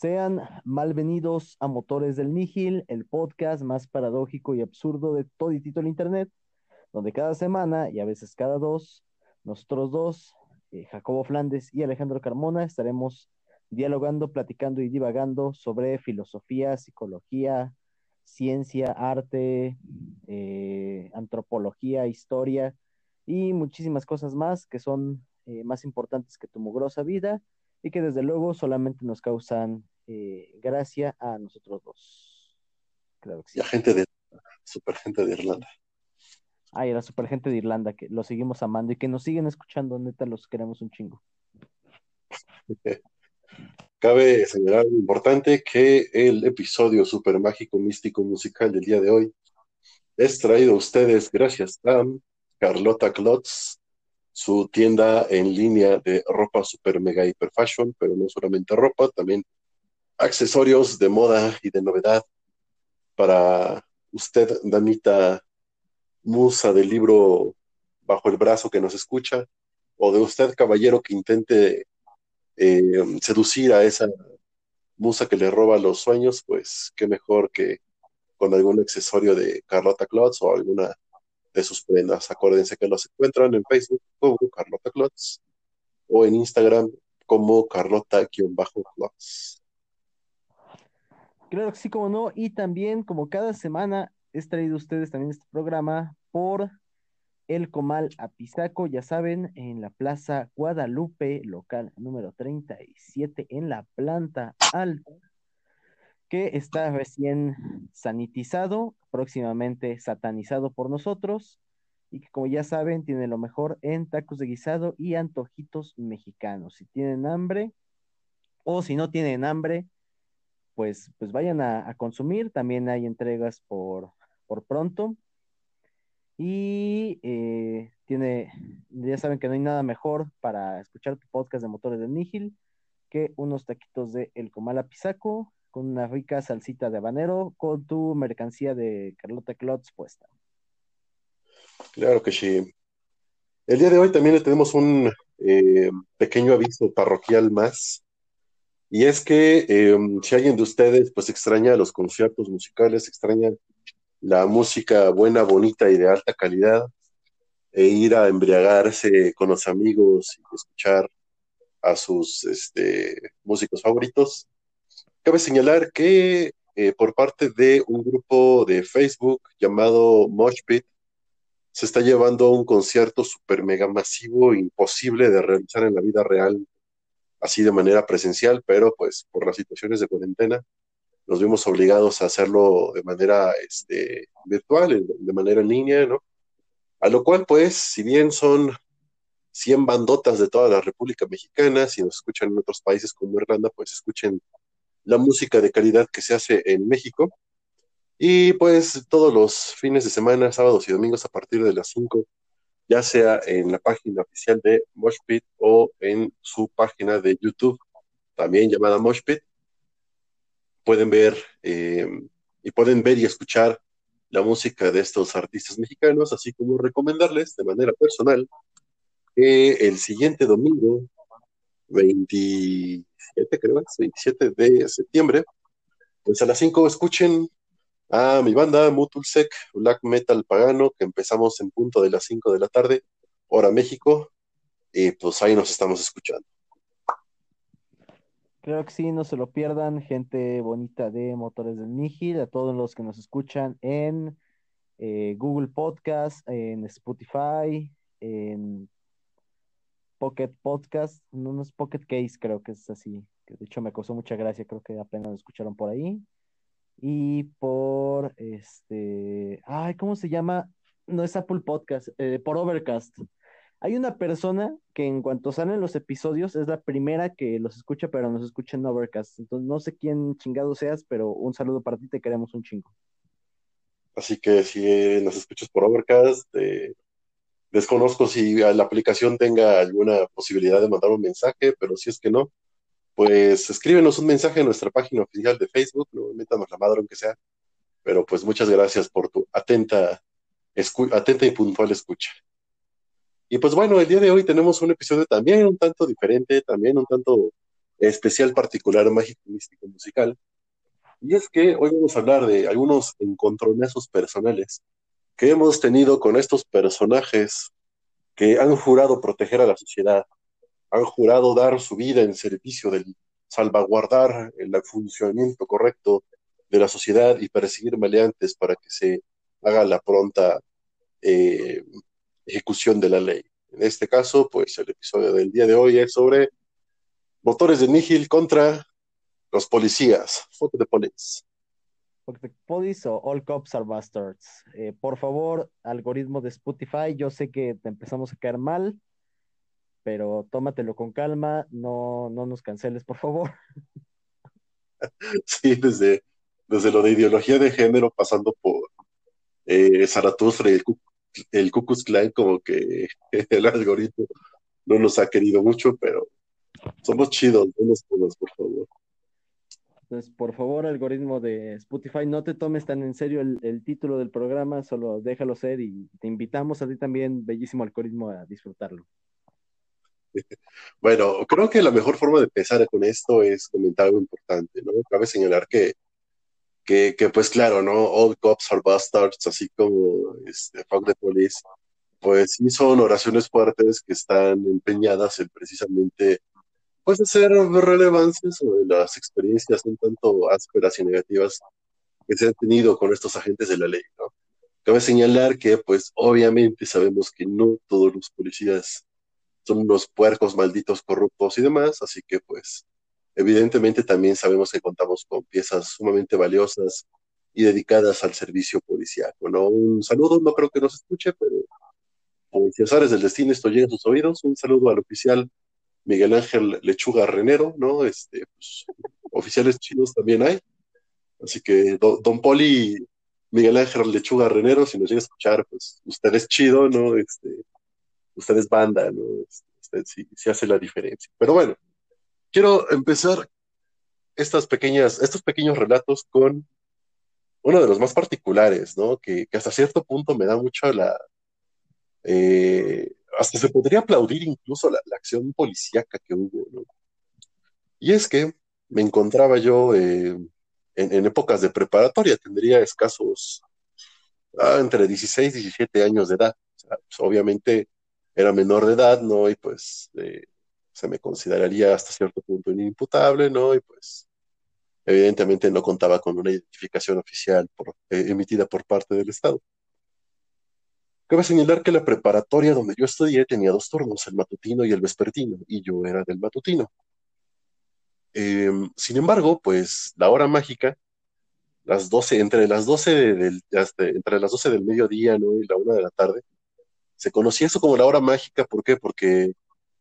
Sean malvenidos a Motores del Nígil, el podcast más paradójico y absurdo de todo y el Internet, donde cada semana y a veces cada dos, nosotros dos, eh, Jacobo Flandes y Alejandro Carmona, estaremos dialogando, platicando y divagando sobre filosofía, psicología, ciencia, arte, eh, antropología, historia y muchísimas cosas más que son eh, más importantes que tu mugrosa vida y que desde luego solamente nos causan eh, gracia a nosotros dos. Claro que sí. Y a gente de super gente de Irlanda. Ay, la super gente de Irlanda, que lo seguimos amando y que nos siguen escuchando, neta, los queremos un chingo. Cabe señalar lo importante que el episodio super mágico, místico, musical del día de hoy es traído a ustedes gracias a Carlota Klotz, su tienda en línea de ropa super mega hiper fashion, pero no solamente ropa, también accesorios de moda y de novedad para usted, damita musa del libro bajo el brazo que nos escucha, o de usted, caballero, que intente eh, seducir a esa musa que le roba los sueños, pues qué mejor que con algún accesorio de Carlota Klotz o alguna de sus prendas. Acuérdense que los encuentran en Facebook como Carlota Klotz o en Instagram como Carlota-Klotz. Claro que sí, como no. Y también, como cada semana, es traído ustedes también este programa por el Comal Apizaco, ya saben, en la Plaza Guadalupe, local número 37, en la planta alta que está recién sanitizado, próximamente satanizado por nosotros, y que como ya saben, tiene lo mejor en tacos de guisado y antojitos mexicanos. Si tienen hambre, o si no tienen hambre, pues, pues vayan a, consumir. También hay entregas por, por pronto. Y eh, tiene, ya saben que no hay nada mejor para escuchar tu podcast de Motores de Nígil que unos taquitos de El Comal Pisaco una rica salsita de habanero con tu mercancía de Carlota Klotz puesta. Claro que sí. El día de hoy también tenemos un eh, pequeño aviso parroquial más. Y es que em, si alguien de ustedes pues extraña los conciertos musicales, extraña la música buena, bonita y de alta calidad, e ir a embriagarse con los amigos y escuchar a sus este, músicos favoritos, Cabe señalar que eh, por parte de un grupo de Facebook llamado Moshpit, se está llevando un concierto super mega masivo, imposible de realizar en la vida real, así de manera presencial, pero pues por las situaciones de cuarentena nos vimos obligados a hacerlo de manera este, virtual, de manera en línea, ¿no? A lo cual, pues, si bien son 100 bandotas de toda la República Mexicana, si nos escuchan en otros países como Irlanda, pues escuchen la música de calidad que se hace en México. Y pues todos los fines de semana, sábados y domingos a partir de las 5, ya sea en la página oficial de Moshpit o en su página de YouTube, también llamada Moshpit, pueden ver eh, y pueden ver y escuchar la música de estos artistas mexicanos, así como recomendarles de manera personal que el siguiente domingo, 20, creo, 27 de septiembre. Pues a las 5 escuchen a mi banda Mutulsec, Black Metal Pagano, que empezamos en punto de las 5 de la tarde, hora México, y pues ahí nos estamos escuchando. Creo que sí, no se lo pierdan, gente bonita de Motores del Nígil, a todos los que nos escuchan en eh, Google Podcast, en Spotify, en Pocket Podcast, no, no es Pocket Case, creo que es así, que de hecho me causó mucha gracia, creo que apenas lo escucharon por ahí. Y por este, ay, ¿cómo se llama? No es Apple Podcast, eh, por Overcast. Hay una persona que en cuanto salen los episodios es la primera que los escucha, pero nos escucha en Overcast. Entonces no sé quién chingado seas, pero un saludo para ti, te queremos un chingo. Así que si nos escuchas por Overcast, eh, Desconozco si la aplicación tenga alguna posibilidad de mandar un mensaje, pero si es que no, pues escríbenos un mensaje en nuestra página oficial de Facebook, no métanos la madre aunque sea, pero pues muchas gracias por tu atenta, atenta y puntual escucha. Y pues bueno, el día de hoy tenemos un episodio también un tanto diferente, también un tanto especial particular mágico místico musical. Y es que hoy vamos a hablar de algunos encontronazos personales que hemos tenido con estos personajes que han jurado proteger a la sociedad, han jurado dar su vida en servicio del salvaguardar el funcionamiento correcto de la sociedad y perseguir maleantes para que se haga la pronta eh, ejecución de la ley. En este caso, pues el episodio del día de hoy es sobre motores de Nihil contra los policías. Fuck the police. Police o All Cops are Bastards. Eh, por favor, algoritmo de Spotify, yo sé que te empezamos a caer mal, pero tómatelo con calma, no, no nos canceles, por favor. Sí, desde, desde lo de ideología de género, pasando por eh, Zaratustra y el, el Ku Klux como que el algoritmo no nos ha querido mucho, pero somos chidos, no nos por favor. Entonces, por favor, algoritmo de Spotify, no te tomes tan en serio el, título del programa, solo déjalo ser y te invitamos a ti también, bellísimo algoritmo, a disfrutarlo. Bueno, creo que la mejor forma de empezar con esto es comentar algo importante, ¿no? Cabe señalar que que, que, pues claro, ¿no? All cops are bastards, así como este, Fuck the Police, pues sí son oraciones fuertes que están empeñadas en precisamente pues hacer relevancia sobre las experiencias un tanto ásperas y negativas que se han tenido con estos agentes de la ley, ¿no? Cabe señalar que pues obviamente sabemos que no todos los policías son unos puercos malditos corruptos y demás, así que pues Evidentemente también sabemos que contamos con piezas sumamente valiosas y dedicadas al servicio policiaco, ¿no? Un saludo, no creo que nos escuche, pero como si del destino esto llega a sus oídos, un saludo al oficial Miguel Ángel Lechuga Renero, ¿no? Este, pues, oficiales chinos también hay. Así que don, Poli, Miguel Ángel Lechuga Renero, si nos llega a escuchar, pues usted es chido, ¿no? Este, usted es banda, ¿no? Este, usted sí, sí hace la diferencia. Pero bueno, quiero empezar estas pequeñas, estos pequeños relatos con uno de los más particulares, ¿no? Que, hasta cierto punto me da mucho la... Eh, hasta se podría aplaudir incluso la, acción policíaca que hubo, ¿no? Y es que me encontraba yo eh, en, épocas de preparatoria, tendría escasos ah, entre 16 y 17 años de edad. Pues, obviamente era menor de edad, ¿no? Y pues eh, se me consideraría hasta cierto punto inimputable, ¿no? Y pues evidentemente no contaba con una identificación oficial eh, emitida por parte del Estado. Cabe señalar que la preparatoria donde yo estudié tenía dos turnos, el matutino y el vespertino, y yo era del matutino. Em, sin embargo, pues la hora mágica, las 12, entre las 12 del, entre las 12 del mediodía ¿no? y la una de la tarde, se conocía eso como la hora mágica, ¿por qué? Porque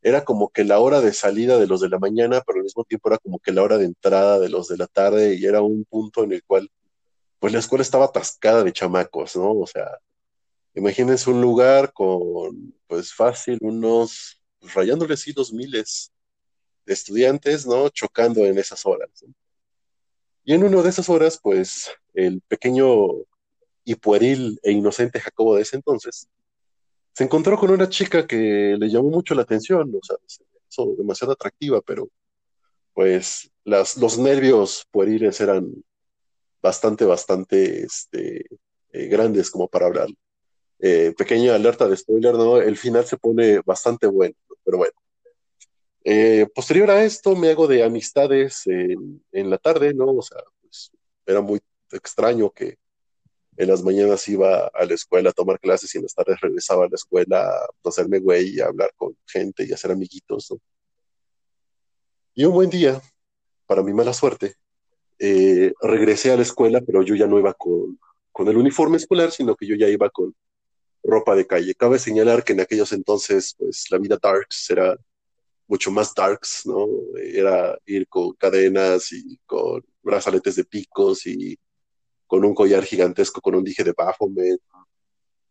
era como que la hora de salida de los de la mañana, pero al mismo tiempo era como que la hora de entrada de los de la tarde y era un punto en el cual, pues la escuela estaba atascada de chamacos, ¿no? O sea, imagínense un lugar con, pues fácil, unos, pues, rayándole así dos miles de estudiantes, ¿no? Chocando en esas horas. Y en una de esas horas, pues, el pequeño y pueril e inocente Jacobo de ese entonces, se encontró con una chica que le llamó mucho la atención, o sea, se hizo demasiado atractiva, pero pues las, los nervios pueriles eran bastante, bastante este, eh, grandes como para hablar. Eh, pequeña alerta de spoiler, ¿no? El final se pone bastante bueno, pero bueno. Eh, posterior a esto me hago de amistades en, la tarde, ¿no? O sea, pues, era muy extraño que en las mañanas iba a la escuela a tomar clases y en las tardes regresaba a la escuela a hacerme güey y a hablar con gente y hacer amiguitos, ¿no? Y un buen día, para mi mala suerte, eh, regresé a la escuela, pero yo ya no iba con, con el uniforme escolar, sino que yo ya iba con ropa de calle. Cabe señalar que en aquellos entonces, pues la vida darks era mucho más darks, ¿no? Era ir con cadenas y con brazaletes de picos y con un collar gigantesco con un dije de Baphomet,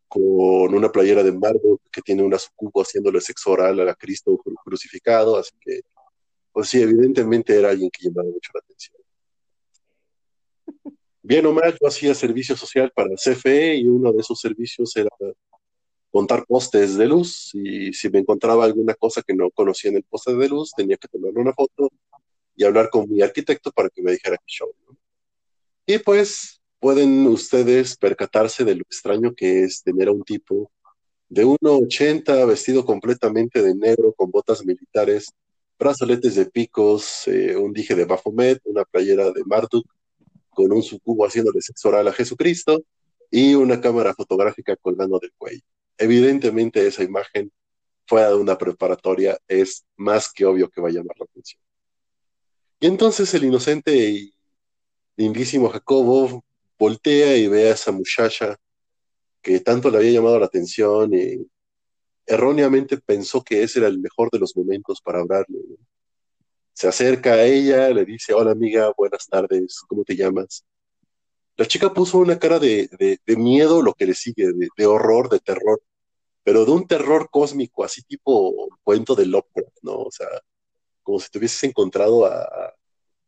con una playera de Marvel que tiene una sucubo haciéndole sexo oral a la Cristo crucificado, así que, pues sí, evidentemente era alguien que llamaba mucho la atención. Bien o mal, yo hacía servicio social para el CFE y uno de esos servicios era contar postes de luz y si me encontraba alguna cosa que no conocía en el poste de luz, tenía que tomarle una foto y hablar con mi arquitecto para que me dijera qué show. Y pues pueden ustedes percatarse de lo extraño que es tener a un tipo de 1,80 vestido completamente de negro con botas militares, brazaletes de picos, eh, un dije de Baphomet, una playera de Marduk con un sucubo haciéndole sexo oral a Jesucristo y una cámara fotográfica colgando del cuello. Evidentemente esa imagen fuera de una preparatoria es más que obvio que va a llamar la atención. Y entonces el inocente y lindísimo Jacobo voltea y ve a esa muchacha que tanto le había llamado la atención y erróneamente pensó que ese era el mejor de los momentos para hablarle. Se acerca a ella, le dice, hola amiga, buenas tardes, ¿cómo te llamas? La chica puso una cara de, miedo, lo que le sigue, de, horror, de terror, pero de un terror cósmico, así tipo cuento de Lovecraft, ¿no? O sea, como si te hubieses encontrado a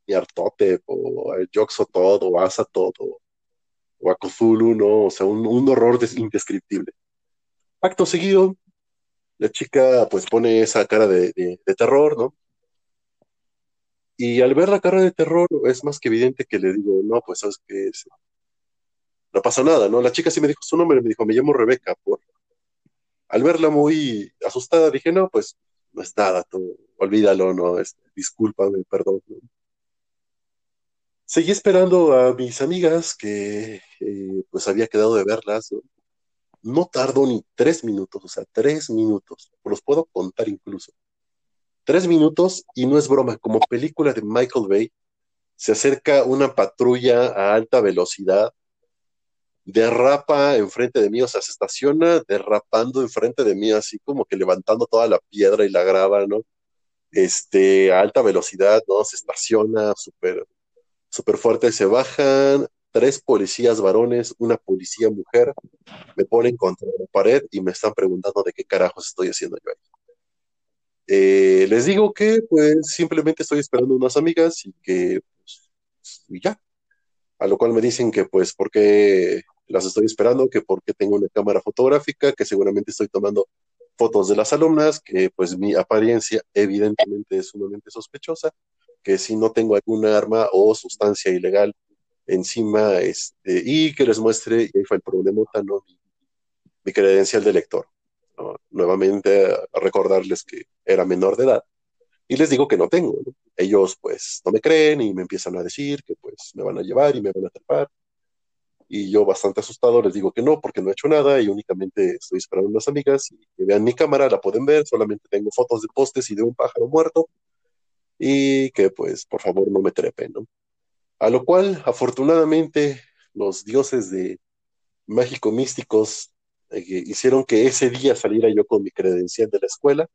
Yartotep o a Yoxotot o a Azatoth o, o, a Cthulhu, ¿no? O sea, un, horror indescriptible. Acto seguido, la chica pues pone esa cara de, de terror, ¿no? Y al ver la cara de terror, es más que evidente que le digo, no, pues sabes que no pasa nada, ¿no? La chica sí me dijo su nombre, me dijo, me llamo Rebeca. Por... Al verla muy asustada, dije, no, pues no es nada, tú, olvídalo, no, es, discúlpame, perdón. Seguí esperando a mis amigas que eh, pues había quedado de verlas. ¿no? no tardó ni tres minutos, o sea, tres minutos, los puedo contar incluso Tres minutos y no es broma, como película de Michael Bay, se acerca una patrulla a alta velocidad, derrapa enfrente de mí, o sea, se estaciona derrapando enfrente de mí, así como que levantando toda la piedra y la grava, ¿no? Este, a alta velocidad, ¿no? Se estaciona súper, súper fuerte, se bajan tres policías varones, una policía mujer, me ponen contra la pared y me están preguntando de qué carajos estoy haciendo yo ahí. Eh, les digo que pues simplemente estoy esperando unas amigas y que pues, y ya. A lo cual me dicen que pues porque las estoy esperando, que porque tengo una cámara fotográfica, que seguramente estoy tomando fotos de las alumnas, que pues mi apariencia evidentemente es sumamente sospechosa, que si no tengo alguna arma o sustancia ilegal encima, este, y que les muestre, y ahí fue el problema, no mi, mi credencial de lector nuevamente recordarles que era menor de edad y les digo que no tengo. Ellos pues no me creen y me empiezan a decir que pues me van a llevar y me van a atrapar. Y yo bastante asustado les digo que no, porque no he hecho nada y únicamente estoy esperando a unas amigas y que vean mi cámara, la pueden ver, solamente tengo fotos de postes y de un pájaro muerto y que pues por favor no me trepen, ¿no? A lo cual afortunadamente los dioses de mágico místicos eh, hicieron que ese día saliera yo con mi credencial de la escuela.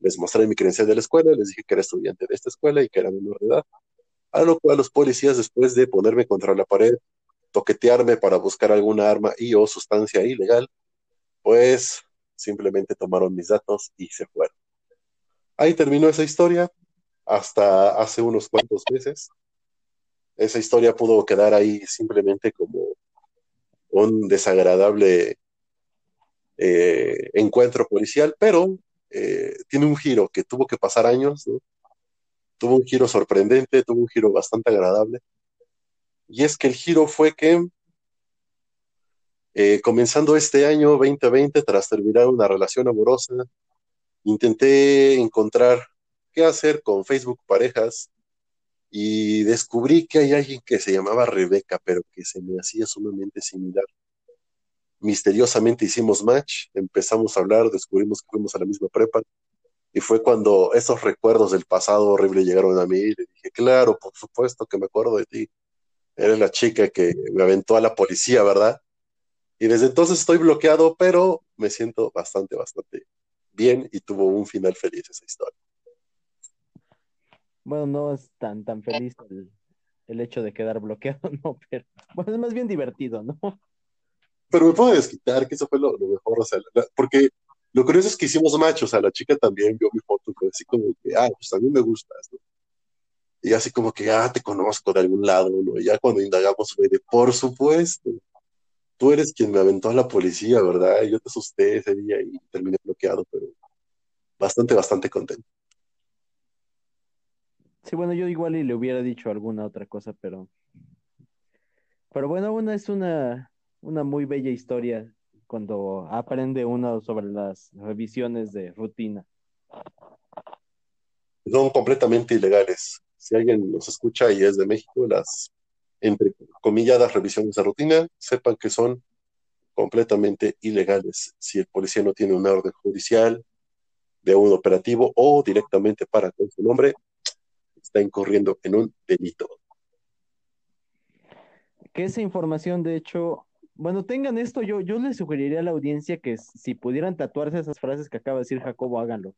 Les mostré mi credencial de la escuela, les dije que era estudiante de esta escuela y que era menor de edad. A lo cual los policías, después de ponerme contra la pared, toquetearme para buscar alguna arma y o sustancia ilegal, pues simplemente tomaron mis datos y se fueron. Ahí terminó esa historia hasta hace unos cuantos meses. Esa historia pudo quedar ahí simplemente como un desagradable eh, encuentro policial, pero eh, tiene un giro que tuvo que pasar años, tuvo un giro sorprendente, tuvo un giro bastante agradable. Y es que el giro fue que, eh, comenzando este año 2020, tras terminar una relación amorosa, intenté encontrar qué hacer con Facebook Parejas y descubrí que hay alguien que se llamaba Rebeca, pero que se me hacía sumamente similar misteriosamente hicimos match, empezamos a hablar, descubrimos que fuimos a la misma prepa, y fue cuando esos recuerdos del pasado horrible llegaron a mí, y le dije, claro, por supuesto que me acuerdo de ti, eres la chica que me aventó a la policía, ¿verdad? Y desde entonces estoy bloqueado, pero me siento bastante, bastante bien y tuvo un final feliz esa historia. Bueno, no es tan, tan feliz el, el hecho de quedar bloqueado, ¿no? Pero bueno, es más bien divertido, ¿no? Pero me puedo desquitar, que eso fue lo, mejor, o sea, porque lo curioso es que hicimos macho, o sea, la chica también vio mi foto fue así como que, ah, pues mí me gustas, ¿no? Y así como que, ah, te conozco de algún lado, ¿no? Y ya cuando indagamos fue de, por supuesto, tú eres quien me aventó a la policía, ¿verdad? Y yo te asusté ese día y terminé bloqueado, pero bastante, bastante contento. Sí, bueno, yo igual y le hubiera dicho alguna otra cosa, pero. Pero bueno, una es una, una muy bella historia cuando aprende uno sobre las revisiones de rutina. Son completamente ilegales. Si alguien nos escucha y es de México, las entre comilladas revisiones de rutina, sepan que son completamente ilegales. Si el policía no tiene una orden judicial de un operativo o directamente para con su nombre, está incurriendo en un delito. Que esa información, de hecho, bueno, tengan esto, yo, yo les sugeriría a la audiencia que si pudieran tatuarse esas frases que acaba de decir Jacobo, háganlo.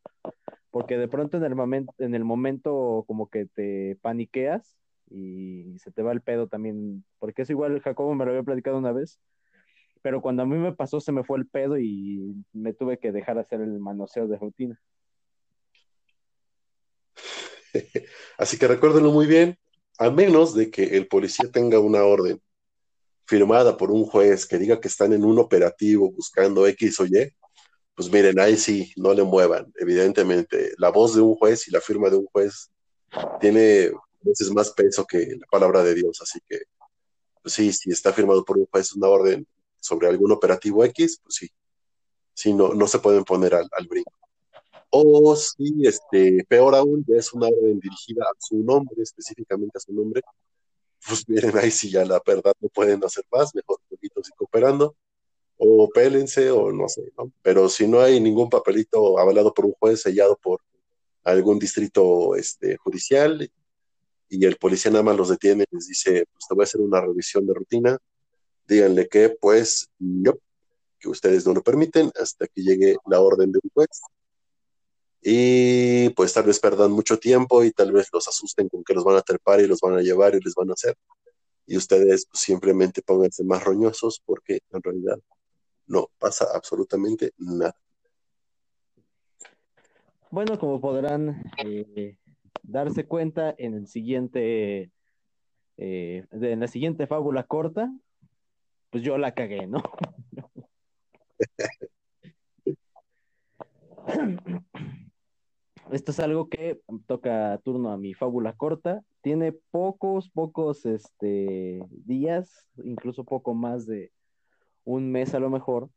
Porque de pronto en el momento, en el momento como que te paniqueas y se te va el pedo también. Porque eso igual Jacobo me lo había platicado una vez. Pero cuando a mí me pasó se me fue el pedo y me tuve que dejar hacer el manoseo de rutina. Así que recuérdenlo muy bien, a menos de que el policía tenga una orden firmada por un juez que diga que están en un operativo buscando X o Y, pues miren, ahí sí, no le muevan. Evidentemente, la voz de un juez y la firma de un juez tiene veces más peso que la palabra de Dios, así que pues sí, si está firmado por un juez una orden sobre algún operativo X, pues sí, sí, no, no se pueden poner al, al brinco. O si, este, peor aún, ya es una orden dirigida a su nombre, específicamente a su nombre, pues miren, ahí sí ya la verdad no pueden hacer más, mejor poquitos y cooperando, o pélense, o no sé, ¿no? Pero si no hay ningún papelito avalado por un juez, sellado por algún distrito este, judicial, y el policía nada más los detiene les dice, pues te voy a hacer una revisión de rutina, díganle que, pues, yo, que ustedes no lo permiten hasta que llegue la orden de un juez, y pues tal vez perdan mucho tiempo y tal vez los asusten con que los van a trepar y los van a llevar y les van a hacer. Y ustedes pues, simplemente pónganse más roñosos porque en realidad no pasa absolutamente nada. Bueno, como podrán eh, darse cuenta en el siguiente, eh, en la siguiente fábula corta, pues yo la cagué, ¿no? Esto es algo que toca turno a mi fábula corta. Tiene pocos, pocos este, días, incluso poco más de un mes a lo mejor.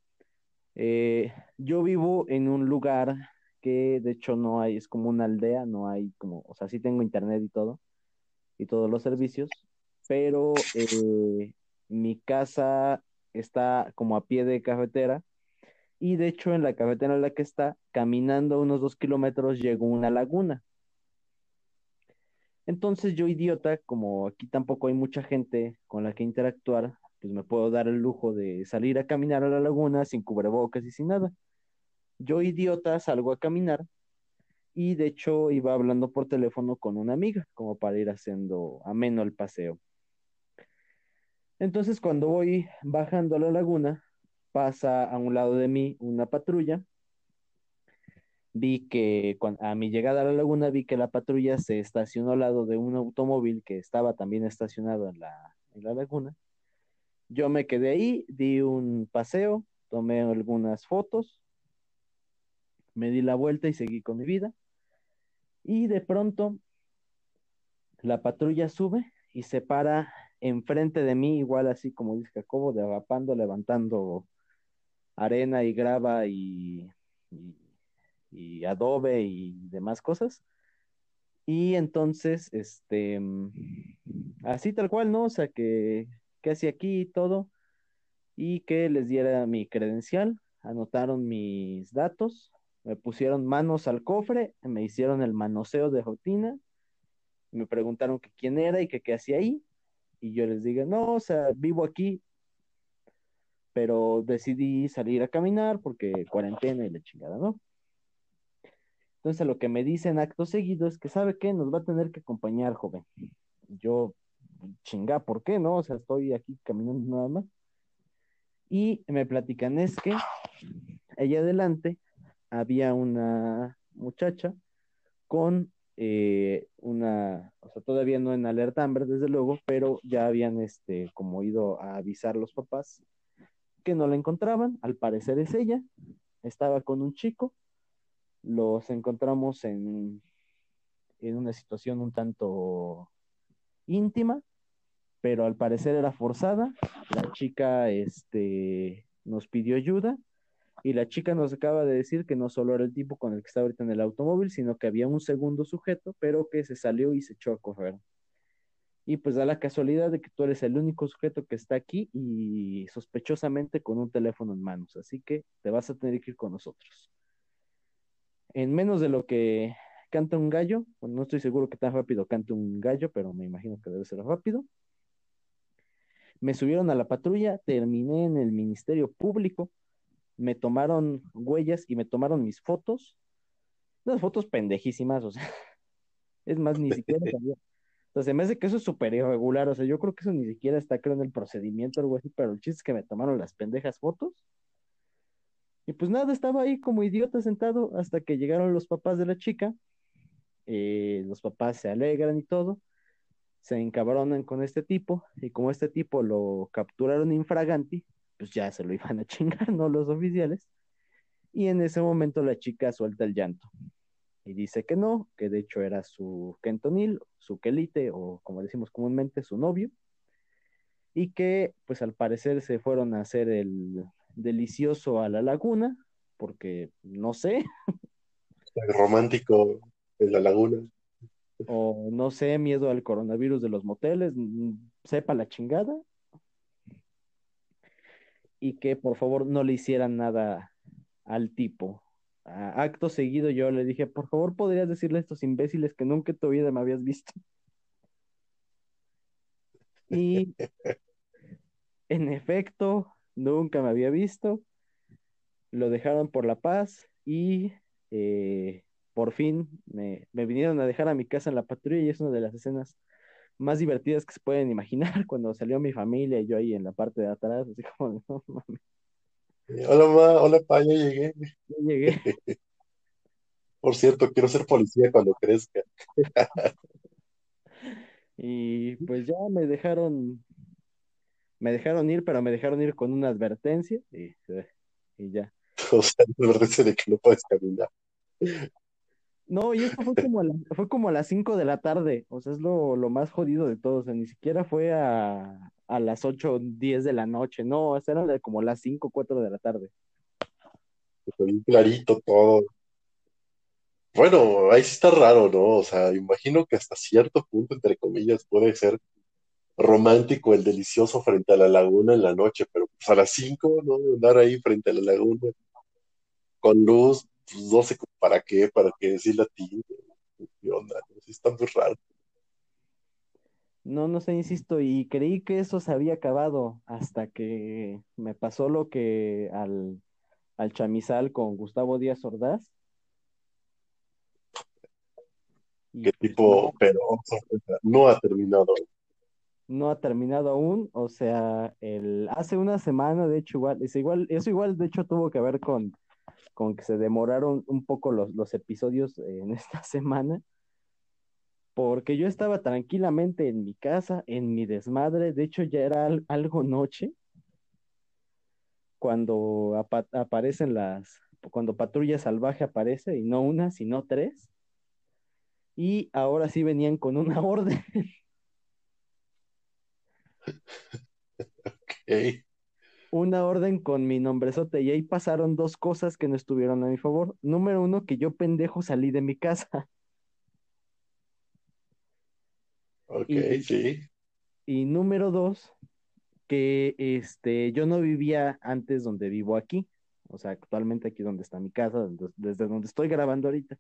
Eh, yo vivo en un lugar que de hecho no hay, es como una aldea, no hay como, o sea, sí tengo internet y todo, y todos los servicios, pero eh, mi casa está como a pie de carretera y de hecho en la carretera en la que está, caminando unos dos kilómetros, llegó una laguna. Entonces yo, idiota, como aquí tampoco hay mucha gente con la que interactuar, pues me puedo dar el lujo de salir a caminar a la laguna sin cubrebocas y sin nada. Yo, idiota, salgo a caminar y de hecho iba hablando por teléfono con una amiga, como para ir haciendo ameno el paseo. Entonces cuando voy bajando a la laguna, pasa a un lado de mí una patrulla. Vi que a mi llegada a la laguna vi que la patrulla se estacionó al lado de un automóvil que estaba también estacionado en la, en la laguna. Yo me quedé ahí, di un paseo, tomé algunas fotos, me di la vuelta y seguí con mi vida. Y de pronto la patrulla sube y se para enfrente de mí, igual así como dice Jacobo, derrapando, levantando arena y grava y, y, adobe y demás cosas. Y entonces, este, así tal cual, ¿no? O sea, que, que hacía aquí y todo, y que les diera mi credencial, anotaron mis datos, me pusieron manos al cofre, me hicieron el manoseo de rutina, me preguntaron que quién era y qué hacía ahí, y yo les dije, no, o sea, vivo aquí, pero decidí salir a caminar porque cuarentena y la chingada, ¿no? Entonces lo que me dicen acto seguido es que sabe qué, nos va a tener que acompañar, joven. Yo, chinga, ¿por qué no? O sea, estoy aquí caminando nada más. Y me platican es que allá adelante había una muchacha con eh, una, o sea, todavía no en alerta Amber, desde luego, pero ya habían, este, como ido a avisar los papás que no la encontraban, al parecer es ella, estaba con un chico, los encontramos en, en una situación un tanto íntima, pero al parecer era forzada. La chica este, nos pidió ayuda y la chica nos acaba de decir que no solo era el tipo con el que está ahorita en el automóvil, sino que había un segundo sujeto, pero que se salió y se echó a correr. Y pues da la casualidad de que tú eres el único sujeto que está aquí y sospechosamente con un teléfono en manos, así que te vas a tener que ir con nosotros. En menos de lo que canta un gallo, no estoy seguro que tan rápido cante un gallo, pero me imagino que debe ser rápido. Me subieron a la patrulla, terminé en el Ministerio Público, me tomaron huellas y me tomaron mis fotos. Unas fotos pendejísimas, o sea, es más, ni siquiera sabía. Sea, se me hace que eso es súper irregular, o sea, yo creo que eso ni siquiera está, creo, en el procedimiento o algo así, pero el chiste es que me tomaron las pendejas fotos. Y pues nada, estaba ahí como idiota sentado hasta que llegaron los papás de la chica. Eh, los papás se alegran y todo se encabronan con este tipo y como este tipo lo capturaron infraganti, pues ya se lo iban a chingar, ¿no? Los oficiales. Y en ese momento la chica suelta el llanto y dice que no, que de hecho era su kentonil, su quelite o como decimos comúnmente, su novio. Y que pues al parecer se fueron a hacer el delicioso a la laguna, porque no sé. romántico en la laguna o no sé, miedo al coronavirus de los moteles, sepa la chingada. Y que por favor no le hicieran nada al tipo. Acto seguido yo le dije, por favor podrías decirle a estos imbéciles que nunca en tu vida me habías visto. Y en efecto, nunca me había visto. Lo dejaron por la paz y eh, por fin me, vinieron a dejar a mi casa en la patrulla y es una de las escenas más divertidas que se pueden imaginar cuando salió mi familia y yo ahí en la parte de atrás, así como, no mames. Hola, ma, hola, pa, ya llegué. Ya llegué. Por cierto, quiero ser policía cuando crezca. y pues ya me dejaron, me dejaron ir, pero me dejaron ir con una advertencia y, y ya. O sea, la advertencia de que no puedes caminar. No, y esto fue como a, fue como a las 5 de la tarde, o sea, es lo, más jodido de todo, o sea, ni siquiera fue a, las 8 o 10 de la noche, no, o era como las 5 o 4 de la tarde. Bien clarito todo. Bueno, ahí sí está raro, ¿no? O sea, imagino que hasta cierto punto, entre comillas, puede ser romántico el delicioso frente a la laguna en la noche, pero pues a las 5, ¿no? Andar ahí frente a la laguna con luz, pues no sé para qué, para qué decirle a ti, qué onda, está muy raro. No, no sé, insisto, y creí que eso se había acabado hasta que me pasó lo que al, al chamizal con Gustavo Díaz Ordaz. ¿Qué pues tipo? Pero no ha terminado. No ha terminado aún, o sea, el, hace una semana, de hecho, igual, es igual, eso igual, de hecho, tuvo que ver con con que se demoraron un poco los, episodios en esta semana, porque yo estaba tranquilamente en mi casa, en mi desmadre, de hecho ya era algo noche, cuando aparecen las, cuando Patrulla Salvaje aparece, y no una, sino tres, y ahora sí venían con una orden. ok una orden con mi nombrezote y ahí pasaron dos cosas que no estuvieron a mi favor. Número uno, que yo pendejo salí de mi casa. Ok, sí. Y número dos, que este, yo no vivía antes donde vivo aquí. O sea, actualmente aquí donde está mi casa, desde donde estoy grabando ahorita.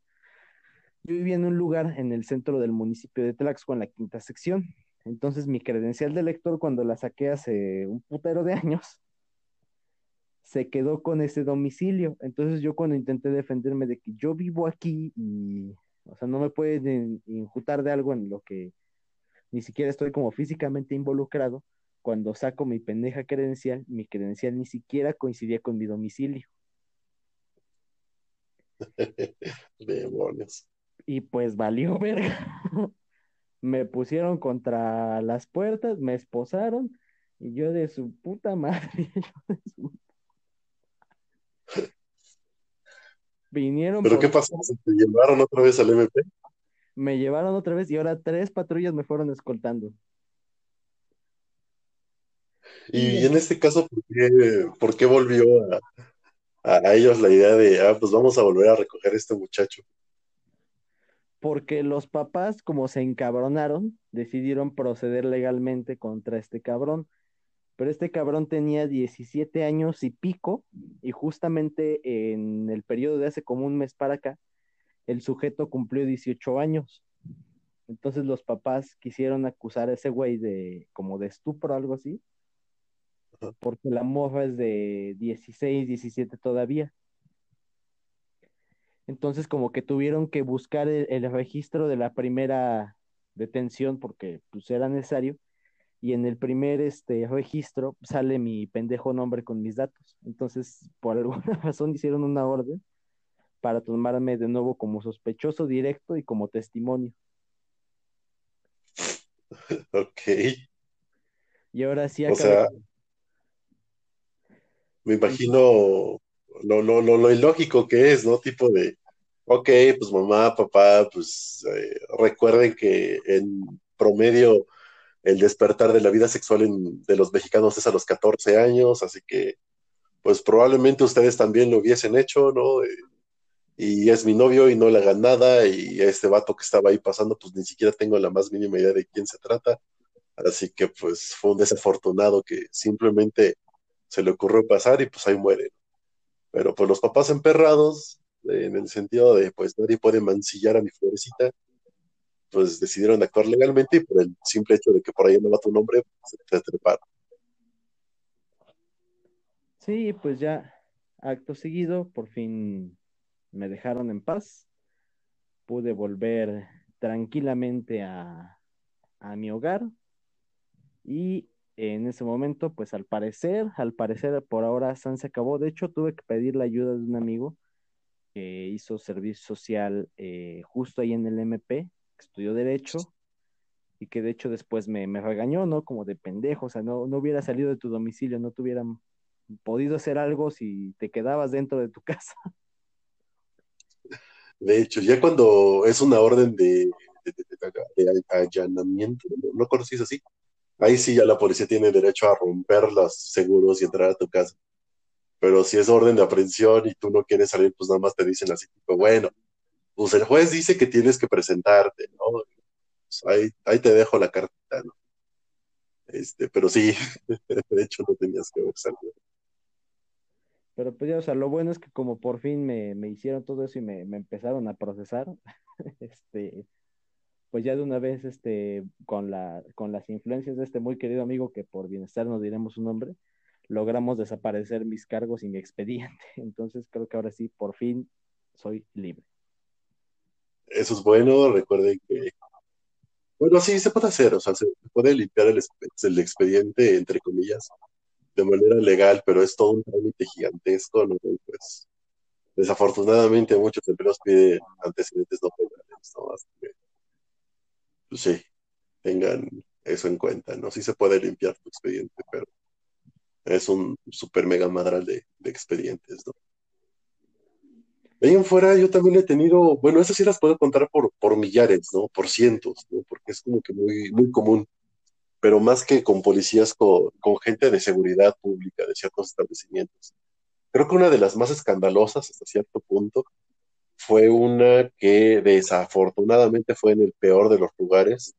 Yo vivía en un lugar en el centro del municipio de Tlaxco, en la quinta sección. Entonces mi credencial de lector cuando la saqué hace un putero de años, se quedó con ese domicilio. Entonces yo cuando intenté defenderme de que yo vivo aquí y, o sea, no me pueden injutar de algo en lo que ni siquiera estoy como físicamente involucrado, cuando saco mi pendeja credencial, mi credencial ni siquiera coincidía con mi domicilio. Demonios. Y pues valió verga. me pusieron contra las puertas, me esposaron y yo de su puta madre, yo de su Vinieron. ¿Pero qué pasó? ¿Se te llevaron otra vez al MP? me llevaron otra vez y ahora tres patrullas me fueron escoltando. Y, en este caso, ¿por qué, volvió a, a, ellos la idea de, ah, pues vamos a volver a recoger a este muchacho? Porque los papás, como se encabronaron, decidieron proceder legalmente contra este cabrón. Pero este cabrón tenía 17 años y pico, y justamente en el periodo de hace como un mes para acá, el sujeto cumplió 18 años. Entonces los papás quisieron acusar a ese güey de como de estupro o algo así, porque la mofa es de 16, 17 todavía. Entonces como que tuvieron que buscar el, registro de la primera detención porque pues era necesario y en el primer este registro sale mi pendejo nombre con mis datos. Entonces, por alguna razón hicieron una orden para tomarme de nuevo como sospechoso directo y como testimonio. Ok. Y ahora sí O sea, me imagino lo, lo, lo, ilógico que es, ¿no? Tipo de, ok, pues mamá, papá, pues eh, recuerden que en promedio el despertar de la vida sexual de los mexicanos es a los 14 años, así que pues probablemente ustedes también lo hubiesen hecho, ¿no? Eh, y es mi novio y no le hagan nada y este vato que estaba ahí pasando pues ni siquiera tengo la más mínima idea de quién se trata. Así que pues fue un desafortunado que simplemente se le ocurrió pasar y pues ahí muere. Pero pues los papás emperrados, en el sentido de pues nadie puede mancillar a mi florecita, pues decidieron actuar legalmente y por el simple hecho de que por ahí va tu nombre, se te treparon. Sí, pues ya acto seguido, por fin me dejaron en paz, pude volver tranquilamente a, a mi hogar y en ese momento, pues al parecer, al parecer por ahora San se acabó. De hecho, tuve que pedir la ayuda de un amigo que hizo servicio social eh, justo ahí en el MP, estudió Derecho, y que de hecho después me, regañó, ¿no? Como de pendejo, o sea, no, no hubiera salido de tu domicilio, no te hubieran podido hacer algo si te quedabas dentro de tu casa. De hecho, ya cuando es una orden de, allanamiento, no, conoces así, ahí sí ya la policía tiene derecho a romper los seguros y entrar a tu casa. Pero si es orden de aprehensión y tú no quieres salir, pues nada más te dicen así, tipo, bueno, pues el juez dice que tienes que presentarte, ¿no? Pues ahí, ahí te dejo la cartita, ¿no? Este, pero sí, de hecho no tenías que haber salido. Pero pues ya, o sea, lo bueno es que como por fin me, hicieron todo eso y me, empezaron a procesar, este, pues ya de una vez, este, con la, con las influencias de este muy querido amigo que por bienestar nos diremos su nombre, logramos desaparecer mis cargos y mi expediente. Entonces creo que ahora sí, por fin soy libre. Eso es bueno, recuerden que, bueno, sí, se puede hacer, o sea, se puede limpiar el, el expediente, entre comillas, de manera legal, pero es todo un trámite gigantesco, ¿no? pues, desafortunadamente muchos empleos piden antecedentes no penales, ¿no? Así que, pues sí, tengan eso en cuenta, ¿no? Sí se puede limpiar tu expediente, pero es un super mega madral de, expedientes, ¿no? Ahí en fuera yo también he tenido, bueno, esas sí las puedo contar por, por millares, ¿no? Por cientos, ¿no? Porque es como que muy, muy común pero más que con policías, con, gente de seguridad pública de ciertos establecimientos. Creo que una de las más escandalosas hasta cierto punto fue una que desafortunadamente fue en el peor de los lugares,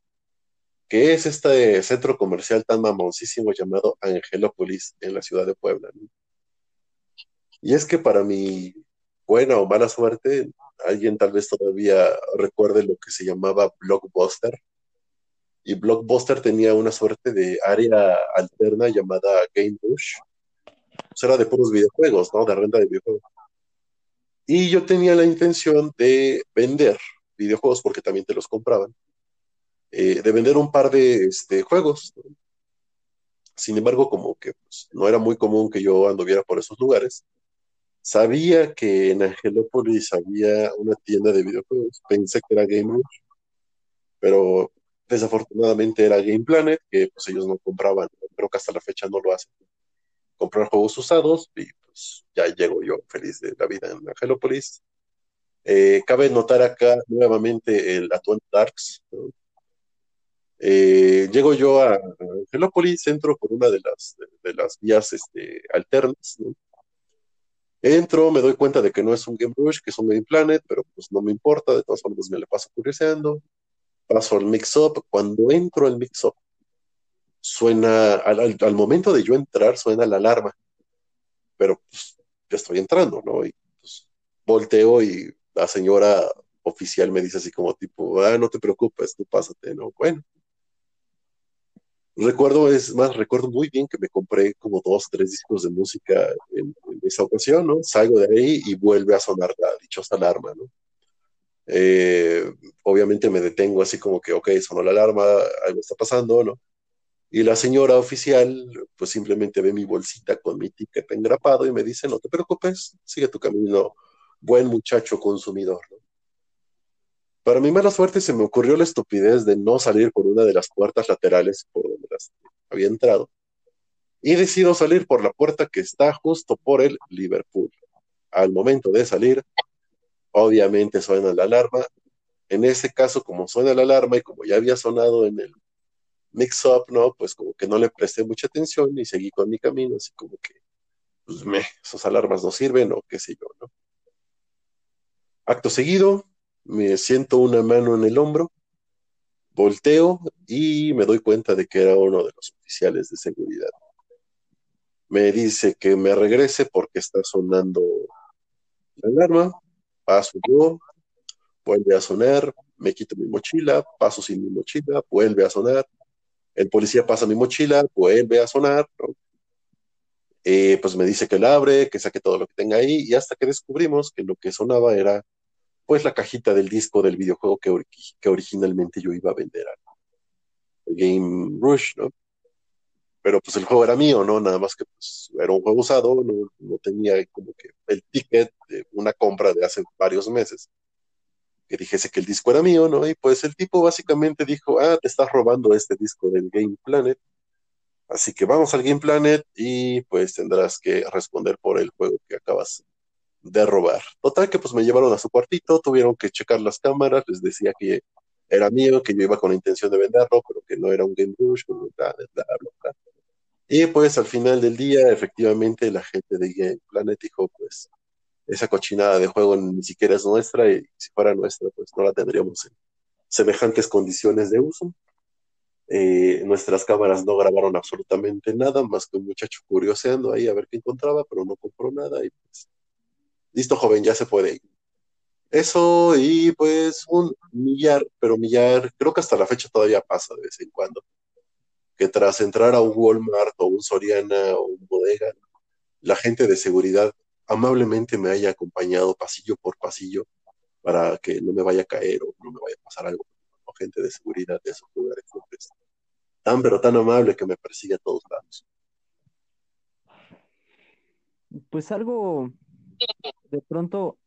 que es este centro comercial tan mamoncísimo llamado Angelópolis en la ciudad de Puebla. Y es que para mi buena o mala suerte, alguien tal vez todavía recuerde lo que se llamaba Blockbuster, y Blockbuster tenía una suerte de área alterna llamada Game Rush. Pues era de puros videojuegos, ¿no? De renta de videojuegos. Y yo tenía la intención de vender videojuegos porque también te los compraban, eh, de vender un par de este, juegos. Sin embargo, como que pues, no era muy común que yo anduviera por esos lugares, sabía que en Angelópolis había una tienda de videojuegos, pensé que era Game pero Desafortunadamente era Game Planet, que pues ellos no compraban, creo que hasta la fecha no lo hacen. Comprar juegos usados y pues ya llego yo feliz de la vida en Angelopolis. Eh, cabe notar acá nuevamente el Atuendo Darks. ¿no? Eh, llego yo a Angelópolis, entro por una de las, de, de las vías este, alternas. ¿no? Entro, me doy cuenta de que no es un Game Rush, que es un Game Planet, pero pues no me importa, de todas formas me le paso curioseando. Paso al mix-up. Cuando entro al mix-up, suena, al, al, al, momento de yo entrar, suena la alarma. Pero pues ya estoy entrando, ¿no? Y pues, volteo y la señora oficial me dice así como tipo, ah, no te preocupes, tú pásate, ¿no? Bueno. Recuerdo, es más, recuerdo muy bien que me compré como dos, tres discos de música en, esa ocasión, ¿no? Salgo de ahí y vuelve a sonar la dichosa alarma, ¿no? Eh, obviamente me detengo así como que, ok, sonó la alarma, algo está pasando, ¿no? Y la señora oficial, pues simplemente ve mi bolsita con mi ticket engrapado y me dice, no te preocupes, sigue tu camino, buen muchacho consumidor, ¿no? Para mi mala suerte se me ocurrió la estupidez de no salir por una de las puertas laterales por había entrado. Y decido salir por la puerta que está justo por el Liverpool. Al momento de salir, obviamente suena la alarma. En ese caso, como suena la alarma y como ya había sonado en el mix-up, ¿no? Pues como que no le presté mucha atención y seguí con mi camino, así como que, pues me, esas alarmas no sirven o qué sé yo, ¿no? Acto seguido, me siento una mano en el hombro, volteo y me doy cuenta de que era uno de los oficiales de seguridad. Me dice que me regrese porque está sonando la alarma, paso yo, vuelve a sonar, me quito mi mochila, paso sin mi mochila, vuelve a sonar, el policía pasa mi mochila, vuelve a sonar, eh, pues me dice que la abre, que saque todo lo que tenga ahí, y hasta que descubrimos que lo que sonaba era pues la cajita del disco del videojuego que, or que originalmente yo iba a vender a Game Rush, ¿no? Pero pues el juego era mío, ¿no? Nada más que pues era un juego usado, no, no tenía como que el ticket de una compra de hace varios meses que dijese que el disco era mío, ¿no? Y pues el tipo básicamente dijo, ah, te estás robando este disco del Game Planet, así que vamos al Game Planet y pues tendrás que responder por el juego que acabas de robar. Total que pues me llevaron a su cuartito, tuvieron que checar las cámaras, les decía que era mío, que yo iba con la intención de venderlo, pero que no era un Game Rush, bla, bla, bla. Y pues al final del día, efectivamente, la gente de Game Planet dijo, pues, esa cochinada de juego ni siquiera es nuestra, y si fuera nuestra, pues no la tendríamos en semejantes condiciones de uso. Eh, nuestras cámaras no grabaron absolutamente nada, más que un muchacho curioseando ahí a ver qué encontraba, pero no compró nada, y pues, listo joven, ya se puede ir. Eso y pues un millar, pero millar, creo que hasta la fecha todavía pasa de vez en cuando, que tras entrar a un Walmart o un Soriana o un bodega, la gente de seguridad amablemente me haya acompañado pasillo por pasillo para que no me vaya a caer o no me vaya a pasar algo. O gente de seguridad de esos lugares. Tan pero tan amable que me persigue a todos lados. Pues algo de pronto,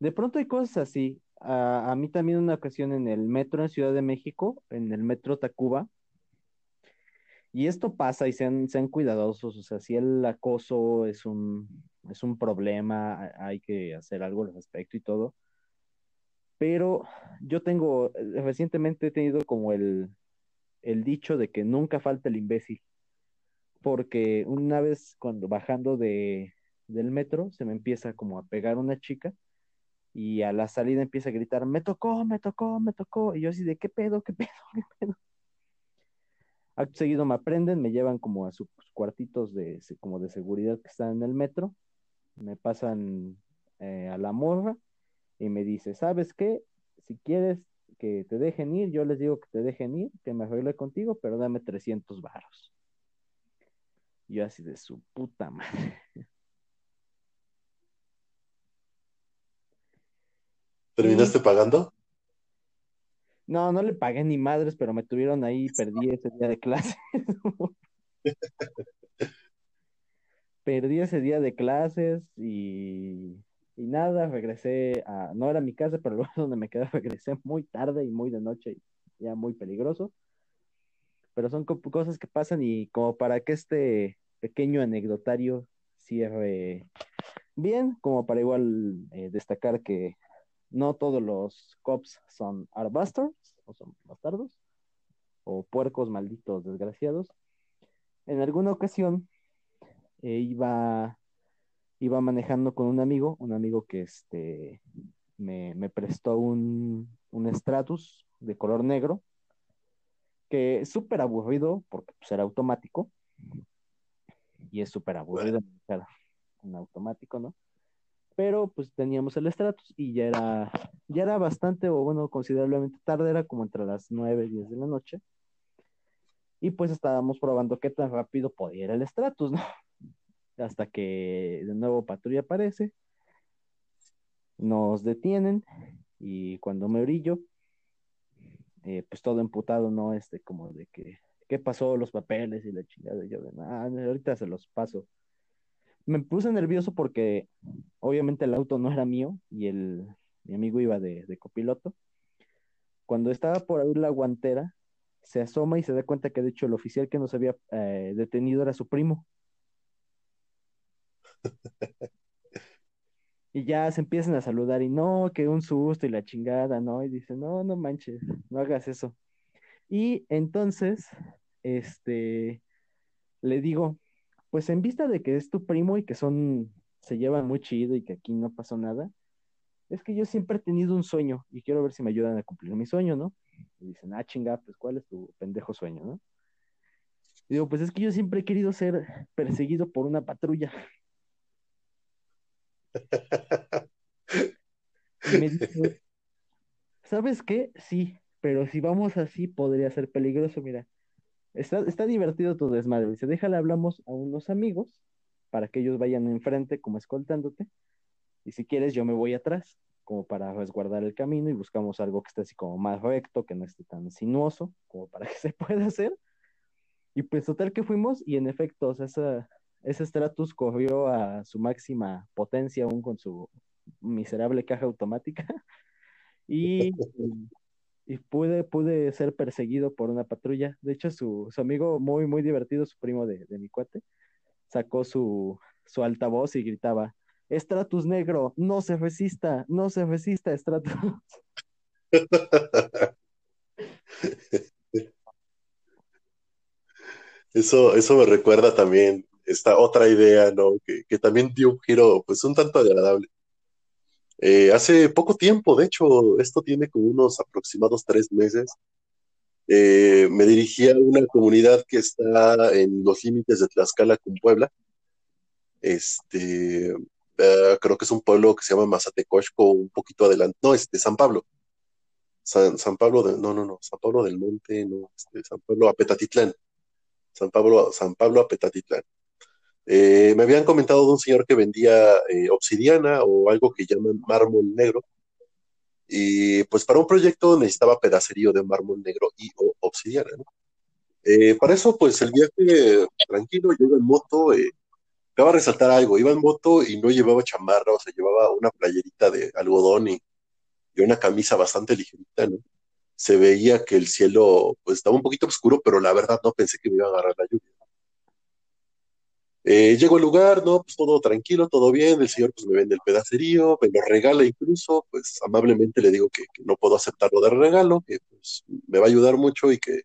de pronto hay cosas así. A, a, mí también una ocasión en el metro en Ciudad de México, en el metro Tacuba, y esto pasa y sean, sean cuidadosos, o sea, si el acoso es un, es un problema, hay que hacer algo al respecto y todo. Pero yo tengo, recientemente he tenido como el, el dicho de que nunca falta el imbécil, porque una vez cuando bajando de, del metro, se me empieza como a pegar una chica y a la salida empieza a gritar, me tocó, me tocó, me tocó. Y yo así de, ¿qué pedo, qué pedo, qué pedo? Acto seguido me aprenden, me llevan como a sus cuartitos de, como de seguridad que están en el metro, me pasan eh, a la morra y me dice, ¿sabes qué? Si quieres que te dejen ir, yo les digo que te dejen ir, que me arregle contigo, pero dame 300 varos. Yo así de su puta madre. ¿Terminaste pagando? No, no le pagué ni madres, pero me tuvieron ahí y perdí ese día de clases. perdí ese día de clases y, y, nada, regresé a, no era mi casa, pero el lugar donde me quedé regresé muy tarde y muy de noche, ya muy peligroso. Pero son cosas que pasan y como para que este pequeño anecdotario cierre bien, como para igual eh, destacar que no todos los cops son arbustards, o son bastardos, o puercos malditos desgraciados. En alguna ocasión eh, iba, iba manejando con un amigo, un amigo que este, me, prestó un, un Stratus de color negro, que es súper aburrido porque pues, era automático, y es súper aburrido un automático, ¿no? Pero pues teníamos el Stratus y ya era, ya era bastante, o bueno, considerablemente tarde, era como entre las 9 y 10 de la noche. Y pues estábamos probando qué tan rápido podía ir el Stratus, ¿no? Hasta que de nuevo patrulla aparece, nos detienen y cuando me brillo, eh, pues todo emputado, ¿no? Este, como de que, ¿qué pasó? Los papeles y la chingada. Yo de, ah, ahorita se los paso. Me puse nervioso porque obviamente el auto no era mío y el, mi amigo iba de, copiloto. Cuando estaba por abrir la guantera, se asoma y se da cuenta que de hecho el oficial que nos había eh, detenido era su primo. y ya se empiezan a saludar y no, que un susto y la chingada, ¿no? Y dice, no, no manches, no hagas eso. Y entonces, este, le digo, pues en vista de que es tu primo y que son, se llevan muy chido y que aquí no pasó nada, es que yo siempre he tenido un sueño y quiero ver si me ayudan a cumplir mi sueño, ¿no? Y dicen, ah, chinga, pues ¿cuál es tu pendejo sueño, no? Y digo, pues es que yo siempre he querido ser perseguido por una patrulla. Y me dice, ¿sabes qué? Sí, pero si vamos así podría ser peligroso, mira. Está, está divertido tu desmadre. Dice, déjale, hablamos a unos amigos para que ellos vayan enfrente como escoltándote. Y si quieres, yo me voy atrás como para resguardar el camino y buscamos algo que esté así como más recto, que no esté tan sinuoso, como para que se pueda hacer. Y pues total que fuimos y en efecto, o esa, ese Stratus corrió a su máxima potencia aún con su miserable caja automática y, y pude, pude ser perseguido por una patrulla. De hecho, su, su amigo muy, muy divertido, su primo de, de mi cuate, sacó su, su altavoz y gritaba, Stratus negro, no se resista, no se resista, Stratus. Eso, eso me recuerda también esta otra idea, ¿no? Que, también dio un giro, pues un tanto agradable. Eh, hace poco tiempo, de hecho, esto tiene como unos aproximados tres meses, eh, me dirigí a una comunidad que está en los límites de Tlaxcala con Puebla. Este, eh, creo que es un pueblo que se llama Mazatecochco, un poquito adelante, no, este, San Pablo. San, Pablo, no, no, no, San Pablo del Monte, no, este, San Pablo Apetatitlán. San Pablo, San Pablo Apetatitlán. Eh, me habían comentado de un señor que vendía eh, obsidiana o algo que llaman mármol negro. Y pues para un proyecto necesitaba pedacerío de mármol negro y obsidiana. ¿no? para eso, pues el viaje tranquilo, yo en moto, Acaba de resaltar algo, iba en moto y no llevaba chamarra, o sea, llevaba una playerita de algodón y, una camisa bastante ligerita, ¿no? Se veía que el cielo pues estaba un poquito oscuro, pero la verdad no pensé que me iba a agarrar la lluvia. Eh, llego al lugar, ¿no? Pues todo tranquilo, todo bien, el señor pues me vende el pedacerío, me lo regala incluso, pues amablemente le digo que, no puedo aceptarlo de regalo, que pues me va a ayudar mucho y que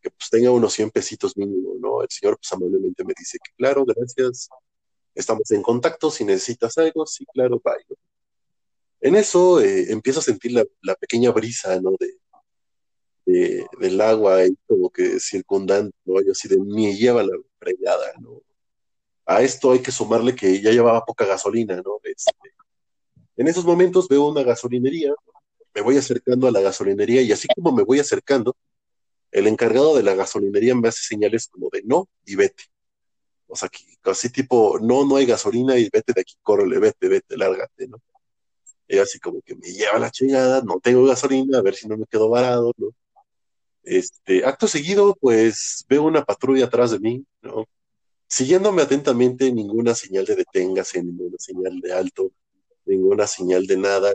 que pues tenga unos 100 pesitos mínimo, ¿no? El señor pues amablemente me dice que claro, gracias, estamos en contacto, si necesitas algo, sí, claro, bye. En eso eh, empiezo a sentir la, pequeña brisa, ¿no? De, del agua y que circundante, ¿no? Yo así de me lleva la fregada, ¿no? A esto hay que sumarle que ya llevaba poca gasolina, ¿no? Este, en esos momentos veo una gasolinería, me voy acercando a la gasolinería y así como me voy acercando, el encargado de la gasolinería me hace señales como de no y vete. O sea, así tipo, no, no hay gasolina y vete de aquí, córrele, vete, vete, lárgate, ¿no? Y así como que me lleva la chingada, no tengo gasolina, a ver si no me quedo varado, ¿no? Este, acto seguido, pues veo una patrulla atrás de mí, ¿no? Siguiéndome atentamente, ninguna señal de deténgase, ninguna señal de alto, ninguna señal de nada.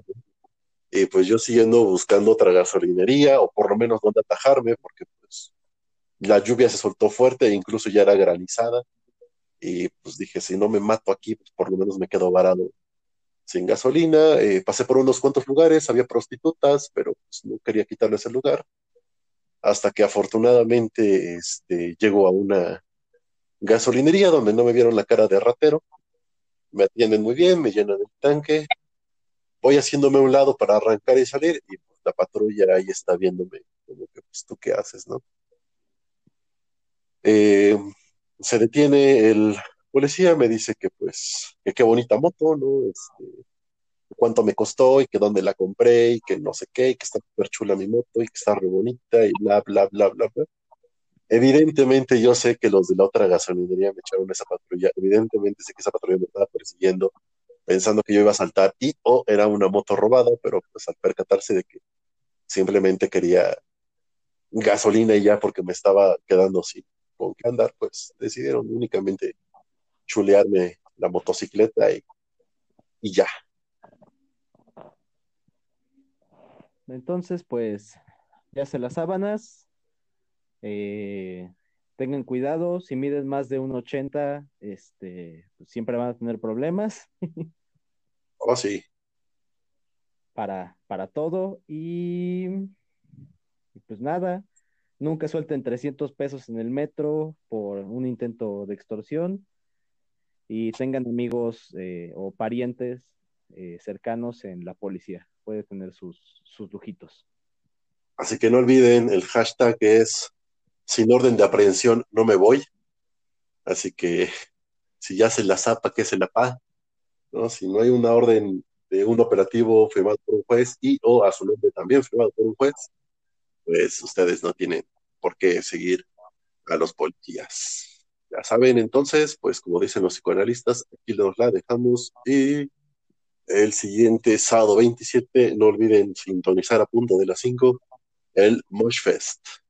y pues yo siguiendo buscando otra gasolinería o por lo menos donde atajarme porque pues la lluvia se soltó fuerte e incluso ya era granizada. Y pues dije si no me mato aquí pues por lo menos me quedo varado sin gasolina, eh, pasé por unos cuantos lugares, había prostitutas, pero pues, no quería quitarles el lugar, hasta que afortunadamente este, llego a una gasolinería donde no me vieron la cara de ratero, me atienden muy bien, me llenan el tanque, voy haciéndome a un lado para arrancar y salir, y pues, la patrulla ahí está viéndome, como que, pues, ¿tú qué haces, no? Eh, se detiene el policía, me dice que, pues, que qué bonita moto, ¿no? Este, cuánto me costó y que dónde la compré y que no sé qué, y que está súper chula mi moto y que está re bonita y bla, bla, bla, bla, bla. Evidentemente yo sé que los de la otra gasolinería me echaron esa patrulla, evidentemente sé que esa patrulla me estaba persiguiendo pensando que yo iba a saltar y o era una moto robada, pero pues al percatarse de que simplemente quería gasolina y ya porque me estaba quedando sin con qué andar, pues decidieron únicamente chulearme la motocicleta y, y ya. Entonces, pues, ya se las sábanas. Eh, tengan cuidado, si miden más de 1,80, este, pues, siempre van a tener problemas. oh, sí. Para, para todo. Y, y pues nada, nunca suelten 300 pesos en el metro por un intento de extorsión. Y tengan amigos eh, o parientes eh, cercanos en la policía. Puede tener sus, sus lujitos. Así que no olviden, el hashtag es sin orden de aprehensión no me voy. Así que si ya se la zapa, que se la pa, ¿no? Si no hay una orden de un operativo firmado por un juez y o a su nombre también firmado por un juez, pues ustedes no tienen por qué seguir a los policías. Ya saben, entonces, pues como dicen los psicoanalistas, aquí nos la dejamos y el siguiente sábado 27, no olviden sintonizar a punto de las 5 el Mosh Fest.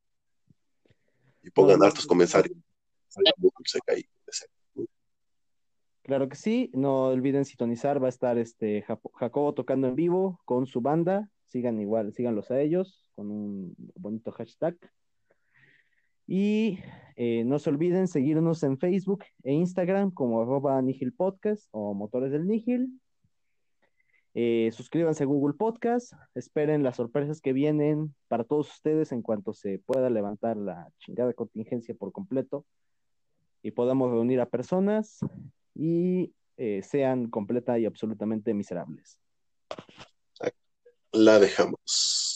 Y pongan no, hartos comentarios. Claro que sí, no olviden sintonizar, va a estar este Jacobo tocando en vivo con su banda, sigan igual, síganlos a ellos con un bonito hashtag. Y eh, no se olviden seguirnos en Facebook e Instagram como arroba Nihil Podcast o Motores del Nihil. Eh, suscríbanse a Google Podcast, esperen las sorpresas que vienen para todos ustedes en cuanto se pueda levantar la chingada contingencia por completo y podamos reunir a personas y eh, sean completa y absolutamente miserables. La dejamos.